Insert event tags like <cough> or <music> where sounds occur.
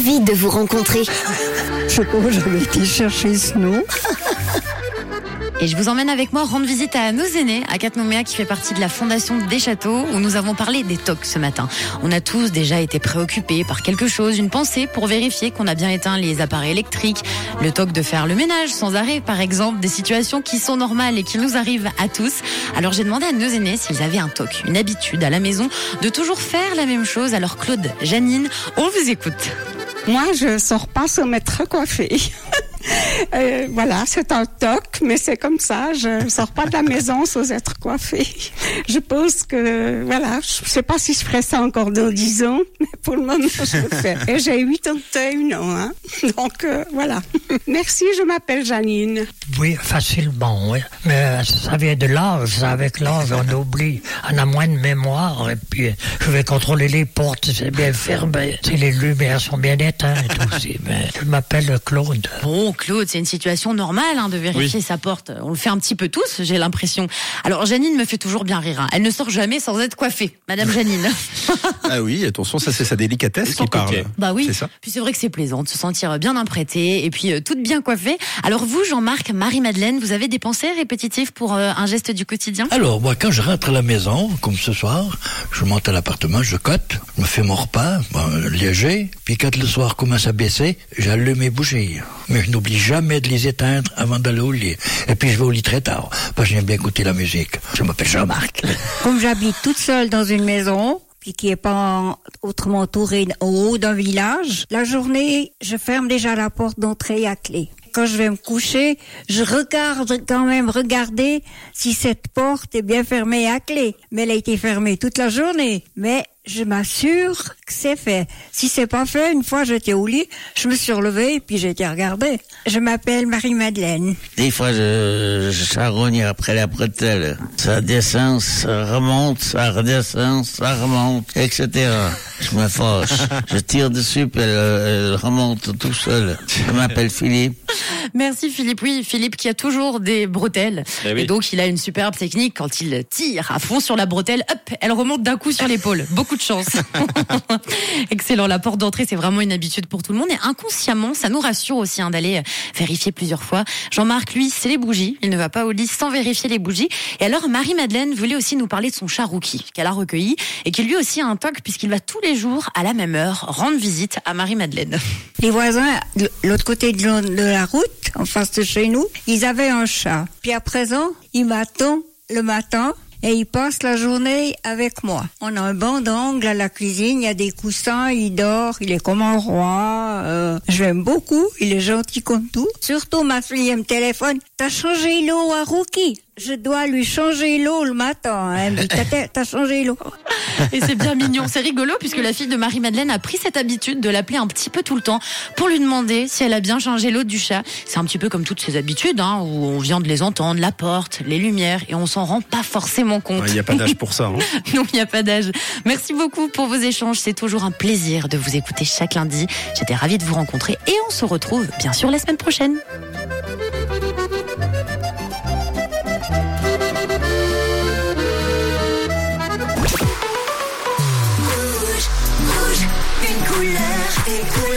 ravie de vous rencontrer. Je sais pas, j'avais été chercher ce nom. Et je vous emmène avec moi rendre visite à nos aînés, à Catnoméa, qui fait partie de la Fondation des Châteaux, où nous avons parlé des tocs ce matin. On a tous déjà été préoccupés par quelque chose, une pensée pour vérifier qu'on a bien éteint les appareils électriques, le toc de faire le ménage sans arrêt, par exemple, des situations qui sont normales et qui nous arrivent à tous. Alors j'ai demandé à nos aînés s'ils avaient un toc, une habitude à la maison de toujours faire la même chose. Alors Claude, Janine, on vous écoute. Moi, je sors pas sans m'être coiffée. <laughs> Euh, voilà, c'est un toc, mais c'est comme ça. Je sors pas de la maison sans être coiffée. Je pense que, voilà, je sais pas si je ferai ça encore dans 10 ans, mais pour le moment, je le fais. Et j'ai 81 ans, hein. Donc, euh, voilà. Merci, je m'appelle Janine. Oui, facilement, oui. Mais ça vient de l'âge. Avec l'âge, on oublie. On a moins de mémoire. Et puis, je vais contrôler les portes, c'est bien fermé. Si les lumières sont bien éteintes aussi. Mais je m'appelle Claude. Bon, Claude, c'est une situation normale hein, de vérifier sa porte. On le fait un petit peu tous, j'ai l'impression. Alors, Janine me fait toujours bien rire. hein. Elle ne sort jamais sans être coiffée. Madame Janine. <laughs> Ah oui, attention, ça c'est sa délicatesse qui parle. Bah oui. C'est ça Puis c'est vrai que c'est plaisant de se sentir bien apprêtée et puis euh, toute bien coiffée. Alors vous, Jean-Marc, Marie-Madeleine, vous avez des pensées répétitives pour euh, un geste du quotidien? Alors, moi, quand je rentre à la maison, comme ce soir, je monte à l'appartement, je cote, je me fais mon repas, bon, léger, puis quand le soir commence à baisser, j'allume mes bougies. Mais je n'oublie jamais de les éteindre avant d'aller au lit. Et puis je vais au lit très tard, parce que j'aime bien écouter la musique. Je m'appelle Jean-Marc. <laughs> Comme j'habite toute seule dans une maison, puis qui est pas en- autrement entourée au haut d'un village, la journée, je ferme déjà la porte d'entrée à clé. Quand je vais me coucher, je regarde quand même regarder si cette porte est bien fermée à clé. Mais elle a été fermée toute la journée. Mais je m'assure que c'est fait. Si c'est pas fait, une fois j'étais au lit, je me suis relevée et puis j'ai été. Je m'appelle Marie-Madeleine. Des fois, je, je charogne après la bretelle. Ça descend, ça remonte, ça redescend, ça remonte, etc. Je me fâche. Je tire dessus, puis elle, elle remonte tout seul. Je m'appelle Philippe. Merci Philippe. Oui, Philippe qui a toujours des bretelles. Eh oui. Et donc il a une superbe technique quand il tire à fond sur la bretelle, hop, elle remonte d'un coup sur l'épaule. <laughs> Beaucoup de chance. <laughs> Excellent. La porte d'entrée, c'est vraiment une habitude pour tout le monde. Et inconsciemment, ça nous rassure aussi hein, d'aller vérifier plusieurs fois. Jean-Marc, lui, c'est les bougies. Il ne va pas au lit sans vérifier les bougies. Et alors, Marie-Madeleine voulait aussi nous parler de son chat Rookie, qu'elle a recueilli et qui lui aussi a un toc puisqu'il va tous les jours à la même heure rendre visite à Marie-Madeleine. Les voisins, de l'autre côté de la route, en face de chez nous, ils avaient un chat. Puis à présent, ils m'attendent le matin et ils passent la journée avec moi. On a un banc d'angle à la cuisine, il y a des coussins, il dort, il est comme un roi. euh, je l'aime beaucoup, il est gentil comme tout. Surtout ma fille elle me téléphone, t'as changé l'eau à Rookie je dois lui changer l'eau le matin. Elle me dit, <laughs> T'as- t'as changé l'eau. Et c'est bien mignon, c'est rigolo puisque la fille de Marie-Madeleine a pris cette habitude de l'appeler un petit peu tout le temps pour lui demander si elle a bien changé l'eau du chat. C'est un petit peu comme toutes ces habitudes hein, où on vient de les entendre, la porte, les lumières et on s'en rend pas forcément compte. Il n'y a pas d'âge pour ça. hein. <laughs> Non, il n'y a pas d'âge. Merci beaucoup pour vos échanges. C'est toujours un plaisir de vous écouter chaque lundi. J'étais ravie de vous rencontrer et on se retrouve bien sûr la semaine prochaine. Big